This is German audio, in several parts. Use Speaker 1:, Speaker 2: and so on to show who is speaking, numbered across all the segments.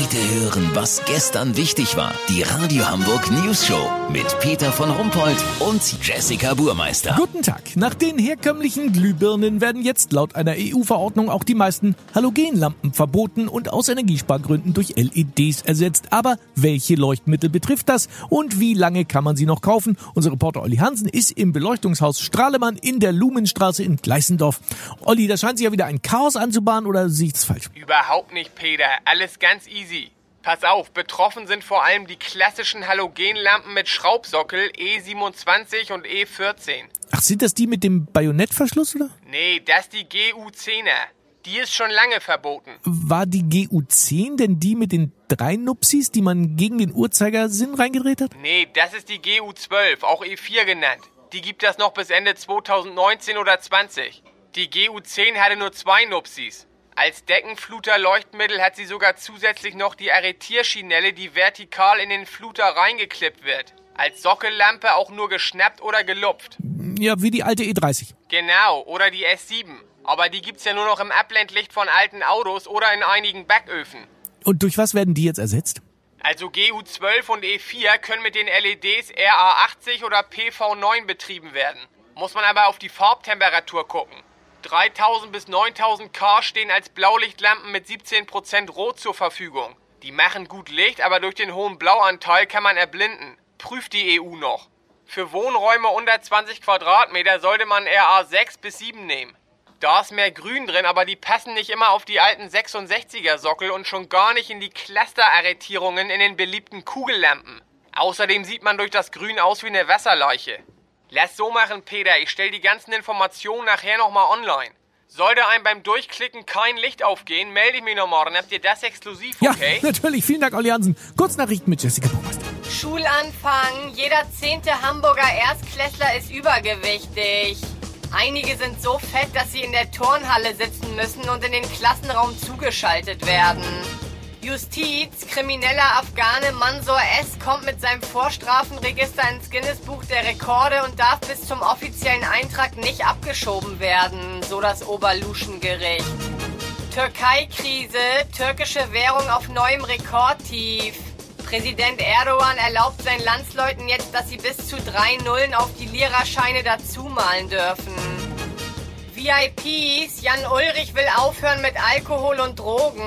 Speaker 1: Heute hören, was gestern wichtig war. Die Radio Hamburg News Show mit Peter von Rumpold und Jessica Burmeister.
Speaker 2: Guten Tag. Nach den herkömmlichen Glühbirnen werden jetzt laut einer EU-Verordnung auch die meisten Halogenlampen verboten und aus Energiespargründen durch LEDs ersetzt. Aber welche Leuchtmittel betrifft das und wie lange kann man sie noch kaufen? Unser Reporter Olli Hansen ist im Beleuchtungshaus Strahlemann in der Lumenstraße in Gleißendorf. Olli, da scheint sich ja wieder ein Chaos anzubahnen oder sehe ich das falsch?
Speaker 3: Überhaupt nicht, Peter. Alles ganz easy. Pass auf, betroffen sind vor allem die klassischen Halogenlampen mit Schraubsockel E27 und E14.
Speaker 2: Ach, sind das die mit dem Bajonettverschluss, oder?
Speaker 3: Nee, das die GU10er. Die ist schon lange verboten.
Speaker 2: War die GU10 denn die mit den drei Nupsis, die man gegen den Uhrzeigersinn reingedreht hat?
Speaker 3: Nee, das ist die GU12, auch E4 genannt. Die gibt es noch bis Ende 2019 oder 20. Die GU10 hatte nur zwei Nupsis. Als Deckenfluter-Leuchtmittel hat sie sogar zusätzlich noch die Arretierschinelle, die vertikal in den Fluter reingeklippt wird. Als Sockellampe auch nur geschnappt oder gelupft.
Speaker 2: Ja, wie die alte E30.
Speaker 3: Genau, oder die S7. Aber die gibt's ja nur noch im Abblendlicht von alten Autos oder in einigen Backöfen.
Speaker 2: Und durch was werden die jetzt ersetzt?
Speaker 3: Also GU12 und E4 können mit den LEDs RA80 oder PV9 betrieben werden. Muss man aber auf die Farbtemperatur gucken. 3000 bis 9000 K stehen als Blaulichtlampen mit 17% Rot zur Verfügung. Die machen gut Licht, aber durch den hohen Blauanteil kann man erblinden. Prüft die EU noch. Für Wohnräume unter 20 Quadratmeter sollte man RA 6 bis 7 nehmen. Da ist mehr Grün drin, aber die passen nicht immer auf die alten 66er Sockel und schon gar nicht in die Clusterarretierungen in den beliebten Kugellampen. Außerdem sieht man durch das Grün aus wie eine Wasserleiche. Lass so machen, Peter. Ich stell die ganzen Informationen nachher nochmal online. Sollte einem beim Durchklicken kein Licht aufgehen, melde ich mich nochmal. Dann habt ihr das exklusiv, okay?
Speaker 2: Ja, natürlich. Vielen Dank, Olli Hansen. Kurznachrichten mit Jessica Burmeister.
Speaker 4: Schulanfang. Jeder zehnte Hamburger Erstklässler ist übergewichtig. Einige sind so fett, dass sie in der Turnhalle sitzen müssen und in den Klassenraum zugeschaltet werden. Justiz, krimineller Afghane Mansour S. kommt mit seinem Vorstrafenregister ins Guinness-Buch der Rekorde und darf bis zum offiziellen Eintrag nicht abgeschoben werden, so das Oberluschengericht. Türkei-Krise, türkische Währung auf neuem Rekordtief. Präsident Erdogan erlaubt seinen Landsleuten jetzt, dass sie bis zu drei Nullen auf die Lira-Scheine dazumalen dürfen. VIPs, Jan Ulrich will aufhören mit Alkohol und Drogen.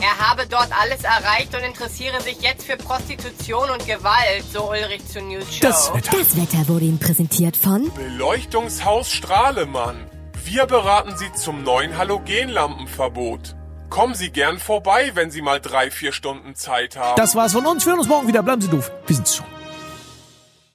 Speaker 4: Er habe dort alles erreicht und interessiere sich jetzt für Prostitution und Gewalt, so Ulrich zur News Show.
Speaker 2: Das Wetter.
Speaker 5: Das Wetter wurde Ihnen präsentiert von
Speaker 6: Beleuchtungshaus Strahlemann. Wir beraten Sie zum neuen Halogenlampenverbot. Kommen Sie gern vorbei, wenn Sie mal drei, vier Stunden Zeit haben.
Speaker 2: Das war's von uns. Wir hören uns morgen wieder. Bleiben Sie doof. Wir sind's schon.